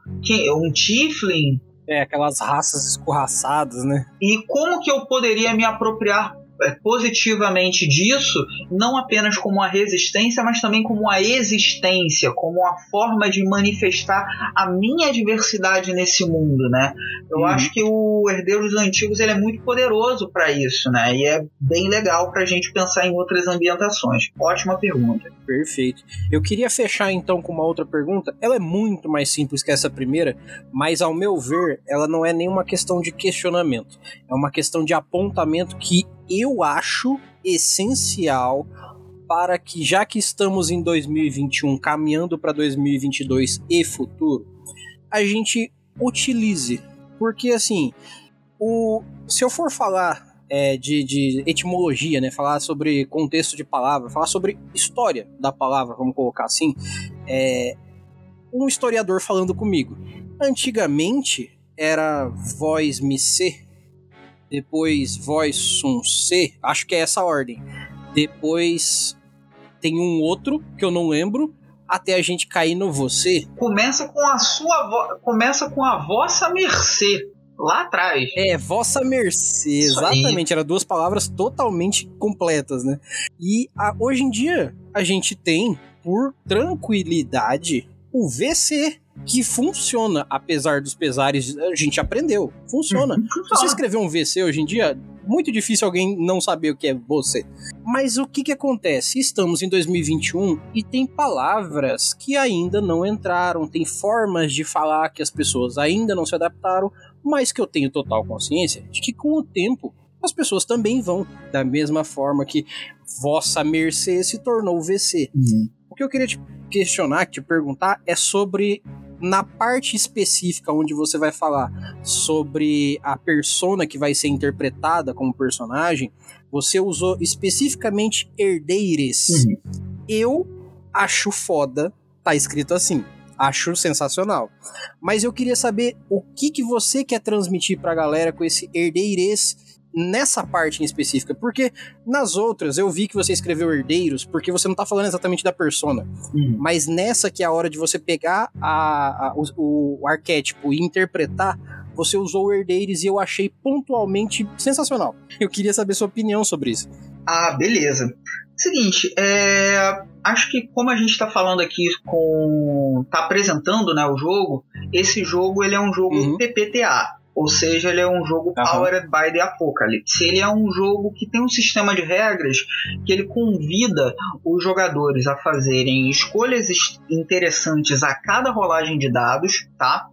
Um tiefling? É, aquelas raças escorraçadas, né? E como que eu poderia me apropriar positivamente disso, não apenas como uma resistência, mas também como uma existência, como uma forma de manifestar a minha diversidade nesse mundo, né? Eu uhum. acho que o Herdeiros dos Antigos ele é muito poderoso para isso, né? E é bem legal para a gente pensar em outras ambientações. Ótima pergunta. Perfeito. Eu queria fechar então com uma outra pergunta. Ela é muito mais simples que essa primeira, mas ao meu ver, ela não é nenhuma questão de questionamento. É uma questão de apontamento que eu acho essencial para que, já que estamos em 2021, caminhando para 2022 e futuro, a gente utilize. Porque, assim, o, se eu for falar é, de, de, etimologia, né? Falar sobre contexto de palavra, falar sobre história da palavra, vamos colocar assim. é um historiador falando comigo. Antigamente era voz mi C, depois voz sum C, acho que é essa ordem. Depois tem um outro que eu não lembro, até a gente cair no você. Começa com a sua vo... começa com a vossa mercê lá atrás. É, vossa mercê, Isso exatamente. Eram duas palavras totalmente completas, né? E a, hoje em dia a gente tem, por tranquilidade, o VC que funciona, apesar dos pesares, a gente aprendeu. Funciona. Uhum. Se você escrever um VC hoje em dia, muito difícil alguém não saber o que é você. Mas o que que acontece? Estamos em 2021 e tem palavras que ainda não entraram, tem formas de falar que as pessoas ainda não se adaptaram, mas que eu tenho total consciência de que com o tempo as pessoas também vão, da mesma forma que vossa mercê se tornou VC. Uhum. O que eu queria te questionar, te perguntar, é sobre na parte específica onde você vai falar sobre a persona que vai ser interpretada como personagem, você usou especificamente herdeires. Uhum. Eu acho foda, tá escrito assim. Acho sensacional. Mas eu queria saber o que, que você quer transmitir pra galera com esse herdeires nessa parte em específica, porque nas outras eu vi que você escreveu herdeiros, porque você não tá falando exatamente da persona, uhum. mas nessa que é a hora de você pegar a, a o, o, arquétipo e interpretar, você usou herdeiros e eu achei pontualmente sensacional. Eu queria saber sua opinião sobre isso. Ah, beleza. Seguinte, é, acho que como a gente está falando aqui com, tá apresentando, né, o jogo, esse jogo ele é um jogo uhum. PPTA. Ou seja, ele é um jogo uhum. powered by the apocalypse. Ele é um jogo que tem um sistema de regras que ele convida os jogadores a fazerem escolhas interessantes a cada rolagem de dados, tá?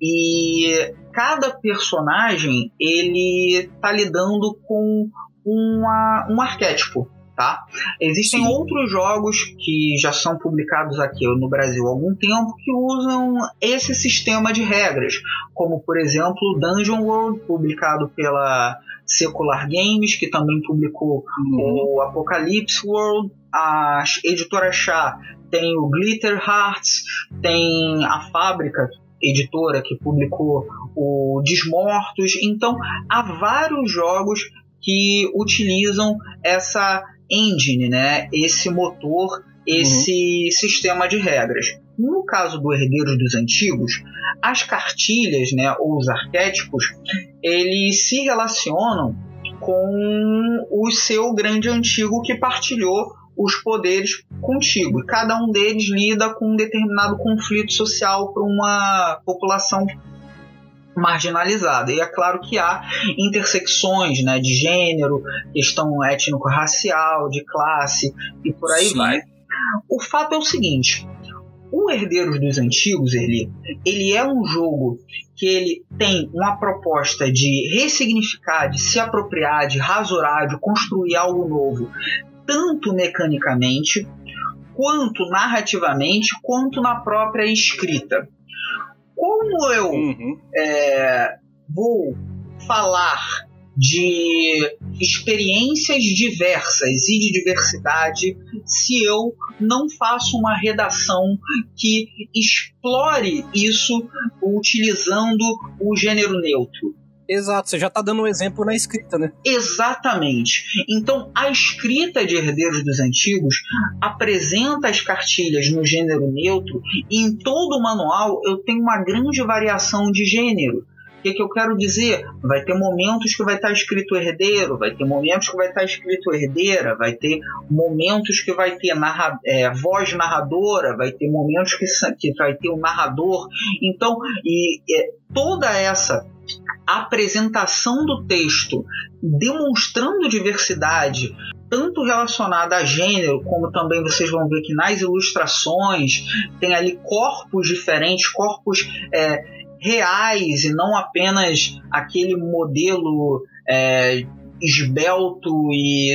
E cada personagem ele tá lidando com uma, um arquétipo tá? Existem Sim. outros jogos que já são publicados aqui no Brasil há algum tempo que usam esse sistema de regras, como por exemplo Dungeon World, publicado pela Secular Games, que também publicou uhum. o Apocalypse World, a editora Chá tem o Glitter Hearts, tem a Fábrica, editora que publicou o Desmortos. Então, há vários jogos que utilizam essa engine, né? Esse motor, esse uhum. sistema de regras. No caso do Herdeiros dos Antigos, as cartilhas, né, ou os arquétipos, eles se relacionam com o seu grande antigo que partilhou os poderes contigo. Cada um deles lida com um determinado conflito social para uma população marginalizada. E é claro que há intersecções né, de gênero, questão étnico-racial, de classe e por aí Sim. vai. O fato é o seguinte: o Herdeiros dos Antigos, ele, ele é um jogo que ele tem uma proposta de ressignificar, de se apropriar, de rasurar, de construir algo novo, tanto mecanicamente, quanto narrativamente, quanto na própria escrita como eu uhum. é, vou falar de experiências diversas e de diversidade se eu não faço uma redação que explore isso utilizando o gênero neutro. Exato, você já está dando um exemplo na escrita, né? Exatamente. Então, a escrita de Herdeiros dos Antigos apresenta as cartilhas no gênero neutro e em todo o manual eu tenho uma grande variação de gênero. O que, que, eu quero dizer? Vai ter momentos que vai estar escrito herdeiro, vai ter momentos que vai estar escrito herdeira, vai ter momentos que vai ter narra é, voz narradora, vai ter momentos que, que vai ter o um narrador. Então, e, é, toda essa apresentação do texto demonstrando diversidade, tanto relacionada a gênero, como também vocês vão ver que nas ilustrações tem ali corpos diferentes, corpos é, reais e não apenas aquele modelo é, esbelto e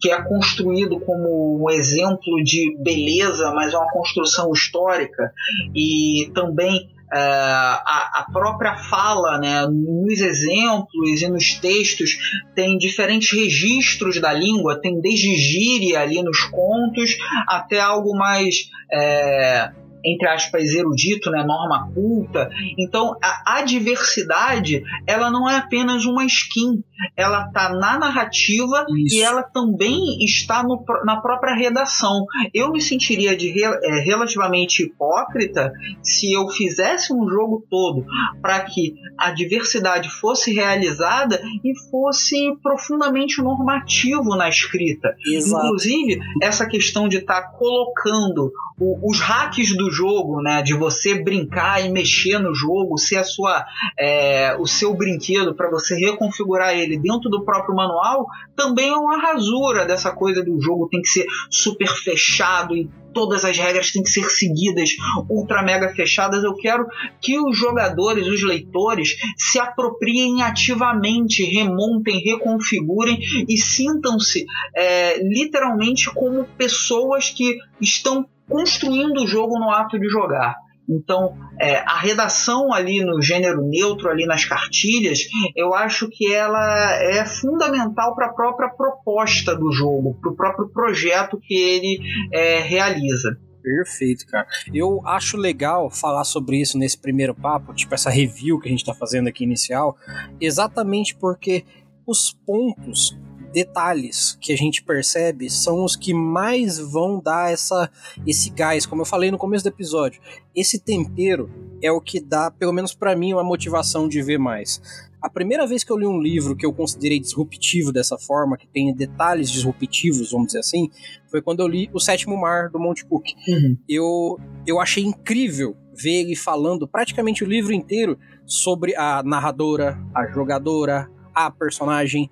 que é construído como um exemplo de beleza, mas é uma construção histórica. E também a, a, própria fala, né, nos exemplos e nos textos, tem diferentes registros da língua, tem desde gíria ali nos contos até algo mais. É, entre aspas, erudito, né, norma culta. Então, a, a diversidade, ela não é apenas uma skin, ela está na narrativa Isso. e ela também está no, na própria redação. Eu me sentiria de é, relativamente hipócrita se eu fizesse um jogo todo para que a diversidade fosse realizada e fosse profundamente normativo na escrita. Exato. Inclusive, essa questão de estar tá colocando o, os hacks do jogo, né, de você brincar e mexer no jogo, ser a sua, é, o seu brinquedo para você reconfigurar ele dentro do próprio manual, também é uma rasura dessa coisa do jogo tem que ser super fechado e todas as regras têm que ser seguidas ultra mega fechadas. Eu quero que os jogadores, os leitores, se apropriem ativamente, remontem, reconfigurem e sintam-se é, literalmente como pessoas que estão construindo o jogo no ato de jogar. Então, é, a redação ali no gênero neutro, ali nas cartilhas, eu acho que ela é fundamental para a própria proposta do jogo, para o próprio projeto que ele é, realiza. Perfeito, cara. Eu acho legal falar sobre isso nesse primeiro papo, tipo essa review que a gente está fazendo aqui inicial, exatamente porque os pontos detalhes que a gente percebe são os que mais vão dar essa, esse gás, como eu falei no começo do episódio. Esse tempero é o que dá, pelo menos para mim, uma motivação de ver mais. A primeira vez que eu li um livro que eu considerei disruptivo dessa forma, que tem detalhes disruptivos, vamos dizer assim, foi quando eu li O Sétimo Mar, do Monte Cook. Uhum. Eu, eu achei incrível ver ele falando praticamente o livro inteiro sobre a narradora, a jogadora, a personagem,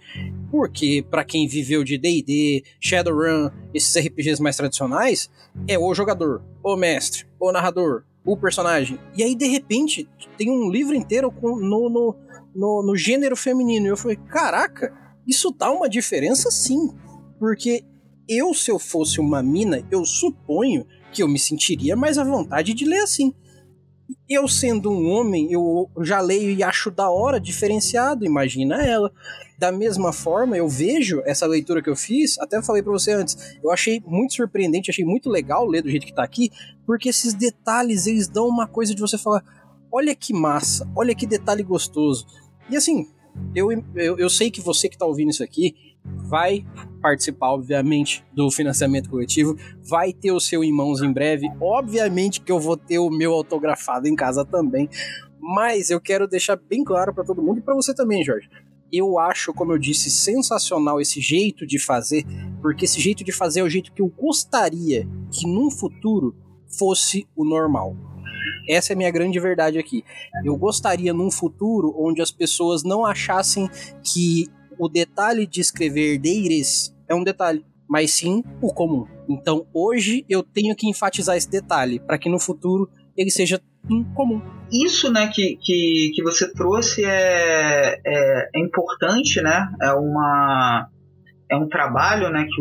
porque para quem viveu de D&D, Shadowrun, esses RPGs mais tradicionais, é o jogador, o mestre, o narrador, o personagem. E aí de repente tem um livro inteiro com, no, no, no, no gênero feminino. E eu falei, caraca, isso dá uma diferença sim, porque eu se eu fosse uma mina, eu suponho que eu me sentiria mais à vontade de ler assim. Eu sendo um homem, eu já leio e acho da hora, diferenciado, imagina ela. Da mesma forma, eu vejo essa leitura que eu fiz, até falei para você antes, eu achei muito surpreendente, achei muito legal ler do jeito que tá aqui, porque esses detalhes, eles dão uma coisa de você falar, olha que massa, olha que detalhe gostoso. E assim, eu, eu, eu sei que você que tá ouvindo isso aqui, vai participar, obviamente, do financiamento coletivo, vai ter o seu em mãos em breve. Obviamente que eu vou ter o meu autografado em casa também, mas eu quero deixar bem claro para todo mundo e para você também, Jorge. Eu acho, como eu disse, sensacional esse jeito de fazer, porque esse jeito de fazer é o jeito que eu gostaria que num futuro fosse o normal. Essa é a minha grande verdade aqui. Eu gostaria num futuro onde as pessoas não achassem que o detalhe de escrever deires é um detalhe, mas sim o comum. Então hoje eu tenho que enfatizar esse detalhe para que no futuro ele seja incomum. Isso, né, que, que, que você trouxe é, é, é importante, né? É uma é um trabalho, né, que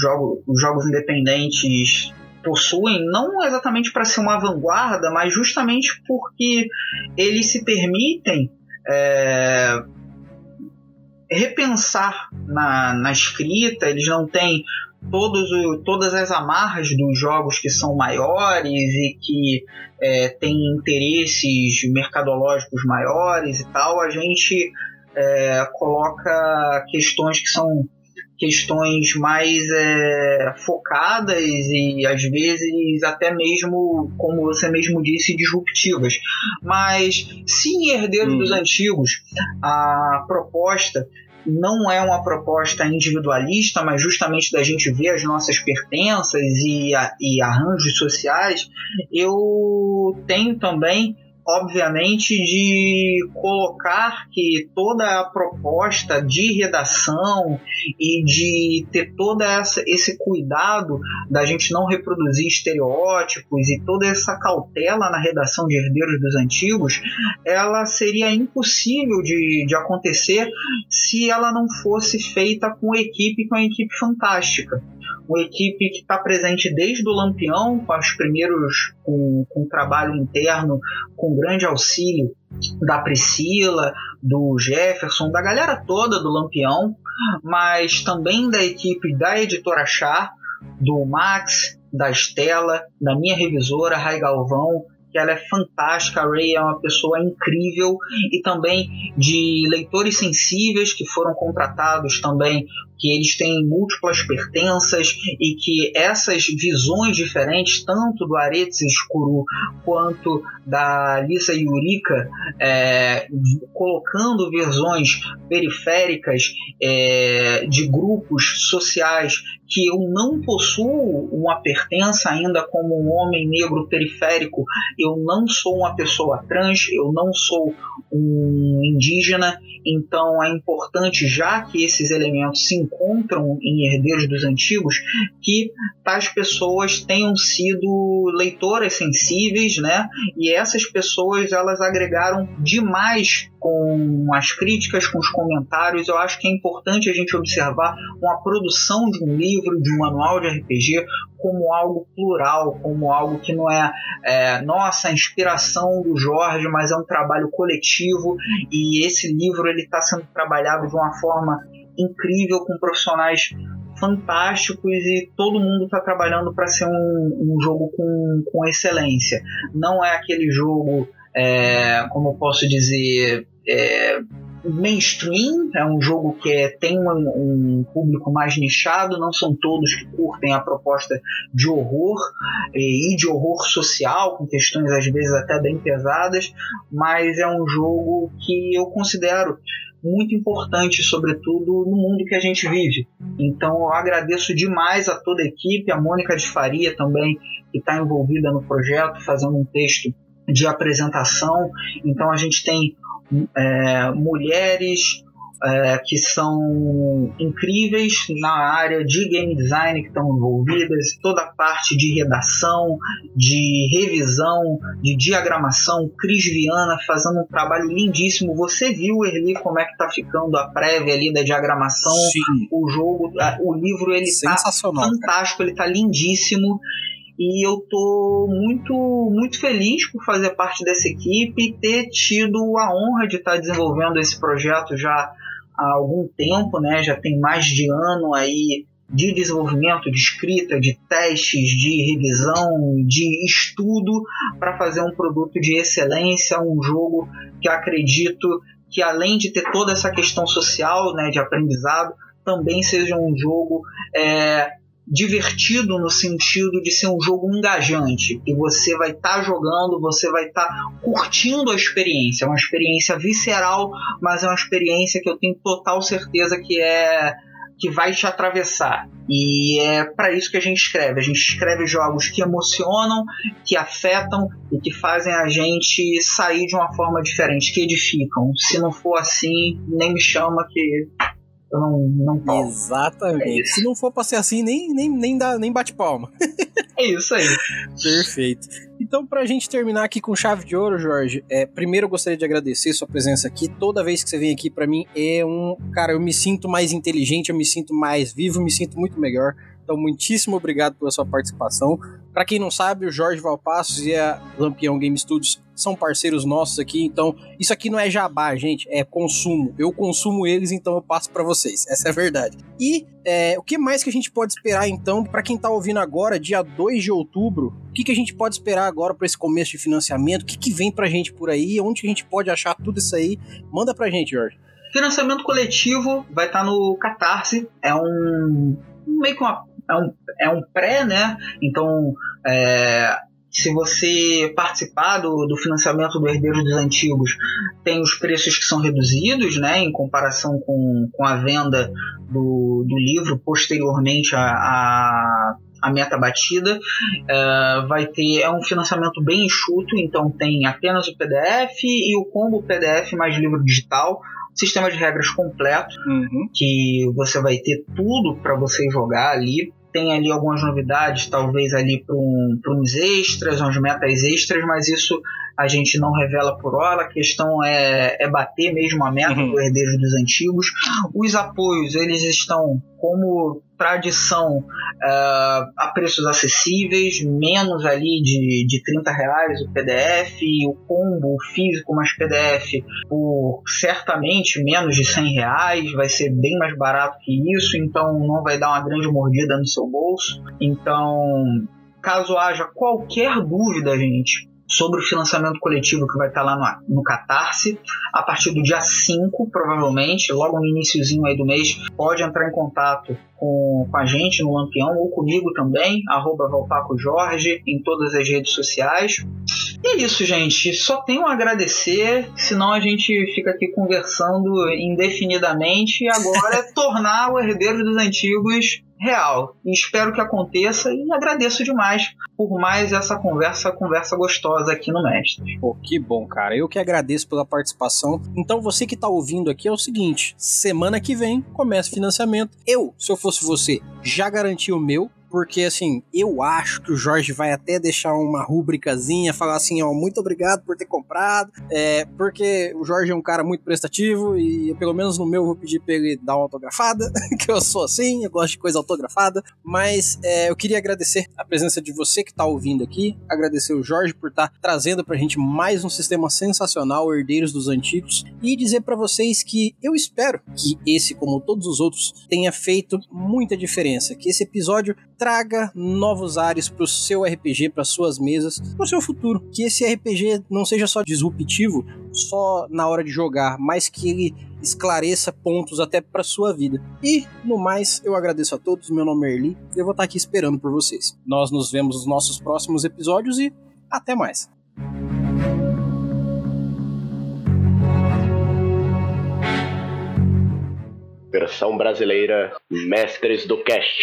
jogo, os jogos independentes possuem, não exatamente para ser uma vanguarda, mas justamente porque eles se permitem é, repensar na, na escrita, eles não têm todos o, todas as amarras dos jogos que são maiores e que é, têm interesses mercadológicos maiores e tal, a gente é, coloca questões que são questões mais é, focadas e às vezes até mesmo, como você mesmo disse, disruptivas. Mas se em Herdeiros hum. dos Antigos a proposta não é uma proposta individualista, mas justamente da gente ver as nossas pertenças e, a, e arranjos sociais, eu tenho também obviamente, de colocar que toda a proposta de redação e de ter todo essa, esse cuidado da gente não reproduzir estereótipos e toda essa cautela na redação de Herdeiros dos Antigos, ela seria impossível de, de acontecer se ela não fosse feita com equipe, com uma equipe fantástica. Uma equipe que está presente desde o Lampião, com os primeiros com, com trabalho interno, com grande auxílio da Priscila, do Jefferson, da galera toda do Lampião, mas também da equipe da editora Char, do Max, da Estela, da minha revisora, Rai Galvão, que ela é fantástica, a Ray é uma pessoa incrível e também de leitores sensíveis que foram contratados também que eles têm múltiplas pertenças e que essas visões diferentes, tanto do Aretes Escuro quanto da Lisa Yurika, é, colocando visões periféricas é, de grupos sociais que eu não possuo uma pertença ainda como um homem negro periférico, eu não sou uma pessoa trans, eu não sou um indígena, então é importante, já que esses elementos se encontram em Herdeiros dos Antigos, que tais pessoas tenham sido leitoras sensíveis, né? E essas pessoas elas agregaram demais com as críticas, com os comentários. Eu acho que é importante a gente observar uma produção de um livro, de um manual de RPG, como algo plural, como algo que não é, é nossa inspiração do Jorge, mas é um trabalho coletivo e esse livro ele está sendo trabalhado de uma forma incrível com profissionais fantásticos e todo mundo está trabalhando para ser um, um, jogo com, com excelência. Não é aquele jogo, é, como posso dizer, é, mainstream, é um jogo que é, tem um, um, público mais nichado, não são todos que curtem a proposta de horror e de horror social, com questões às vezes até bem pesadas, mas é um jogo que eu considero muito importante, sobretudo no mundo que a gente vive. Então eu agradeço demais a toda a equipe, a Mônica de Faria também, que está envolvida no projeto, fazendo um texto de apresentação. Então a gente tem é, mulheres é, que são incríveis na área de game design que estão envolvidas, toda a parte de redação, de revisão, de diagramação, Cris Viana fazendo um trabalho lindíssimo. Você viu, Erli, como é que tá ficando a prévia ali da diagramação? Sim. O jogo, o livro, ele tá fantástico, ele tá lindíssimo e eu tô muito muito feliz por fazer parte dessa equipe e ter tido a honra de estar desenvolvendo esse projeto já há algum tempo, né? Já tem mais de ano aí de desenvolvimento, de escrita, de testes, de revisão, de estudo para fazer um produto de excelência, um jogo que acredito que além de ter toda essa questão social, né, de aprendizado, também seja um jogo é, divertido no sentido de ser um jogo engajante, que você vai estar tá jogando, você vai estar tá curtindo a experiência, é uma experiência visceral, mas é uma experiência que eu tenho total certeza que é que vai te atravessar. E é para isso que a gente escreve. A gente escreve jogos que emocionam, que afetam e que fazem a gente sair de uma forma diferente, que edificam. Se não for assim, nem me chama que eu não, não Exatamente. É Se não for pra ser assim, nem, nem, nem, dá, nem bate palma. é isso aí. Perfeito. Então, pra gente terminar aqui com chave de ouro, Jorge, é, primeiro eu gostaria de agradecer sua presença aqui. Toda vez que você vem aqui, para mim, é um. Cara, eu me sinto mais inteligente, eu me sinto mais vivo, me sinto muito melhor. Então, muitíssimo obrigado pela sua participação. Para quem não sabe, o Jorge Valpassos e a Lampião Game Studios são parceiros nossos aqui, então isso aqui não é jabá, gente, é consumo. Eu consumo eles, então eu passo para vocês. Essa é a verdade. E é, o que mais que a gente pode esperar então para quem tá ouvindo agora, dia 2 de outubro? O que, que a gente pode esperar agora para esse começo de financiamento? O que, que vem pra gente por aí? Onde a gente pode achar tudo isso aí? Manda pra gente, Jorge. Financiamento coletivo vai estar tá no Catarse. É um meio que uma é um, é um pré, né? Então, é, se você participar do, do financiamento do Herdeiro dos Antigos, tem os preços que são reduzidos, né? Em comparação com, com a venda do, do livro posteriormente a meta batida. Uh, vai ter é um financiamento bem enxuto, então tem apenas o PDF e o combo PDF mais livro digital sistema de regras completo, uhum. que você vai ter tudo para você jogar ali. Tem ali algumas novidades, talvez ali para um, uns extras, uns metas extras, mas isso a gente não revela por hora, a questão é, é bater mesmo a meta uhum. do Herdeiros dos Antigos. Os apoios, eles estão como tradição uh, a preços acessíveis, menos ali de, de 30 reais o PDF, o combo físico mais PDF por certamente menos de 100 reais, vai ser bem mais barato que isso, então não vai dar uma grande mordida no seu bolso. Então, caso haja qualquer dúvida, gente, sobre o financiamento coletivo que vai estar lá no, no Catarse. A partir do dia 5, provavelmente, logo no iníciozinho aí do mês, pode entrar em contato com, com a gente no Lampião ou comigo também, arroba Valpaco Jorge, em todas as redes sociais. E é isso, gente. Só tenho a agradecer, senão a gente fica aqui conversando indefinidamente. E agora é tornar o Herdeiro dos Antigos real. E espero que aconteça e agradeço demais por mais essa conversa, conversa gostosa aqui no Mestre. Pô, que bom, cara. Eu que agradeço pela participação. Então você que tá ouvindo aqui é o seguinte, semana que vem começa o financiamento. Eu, se eu fosse você, já garanti o meu, porque assim, eu acho que o Jorge vai até deixar uma rubricazinha, falar assim, ó, muito obrigado por ter comprado, é, porque o Jorge é um cara muito prestativo e pelo menos no meu eu vou pedir pra ele dar uma autografada, que eu sou assim, eu gosto de coisa autografada, mas é, eu queria agradecer a presença de você que tá ouvindo aqui, agradecer o Jorge por estar tá trazendo pra gente mais um sistema sensacional, Herdeiros dos Antigos, e dizer para vocês que eu espero que esse, como todos os outros, tenha feito muita diferença, que esse episódio traga novos ares para o seu RPG, para suas mesas, para o seu futuro. Que esse RPG não seja só disruptivo, só na hora de jogar, mas que ele esclareça pontos até para sua vida. E, no mais, eu agradeço a todos. Meu nome é Erli e eu vou estar aqui esperando por vocês. Nós nos vemos nos nossos próximos episódios e até mais. Versão brasileira Mestres do Cast.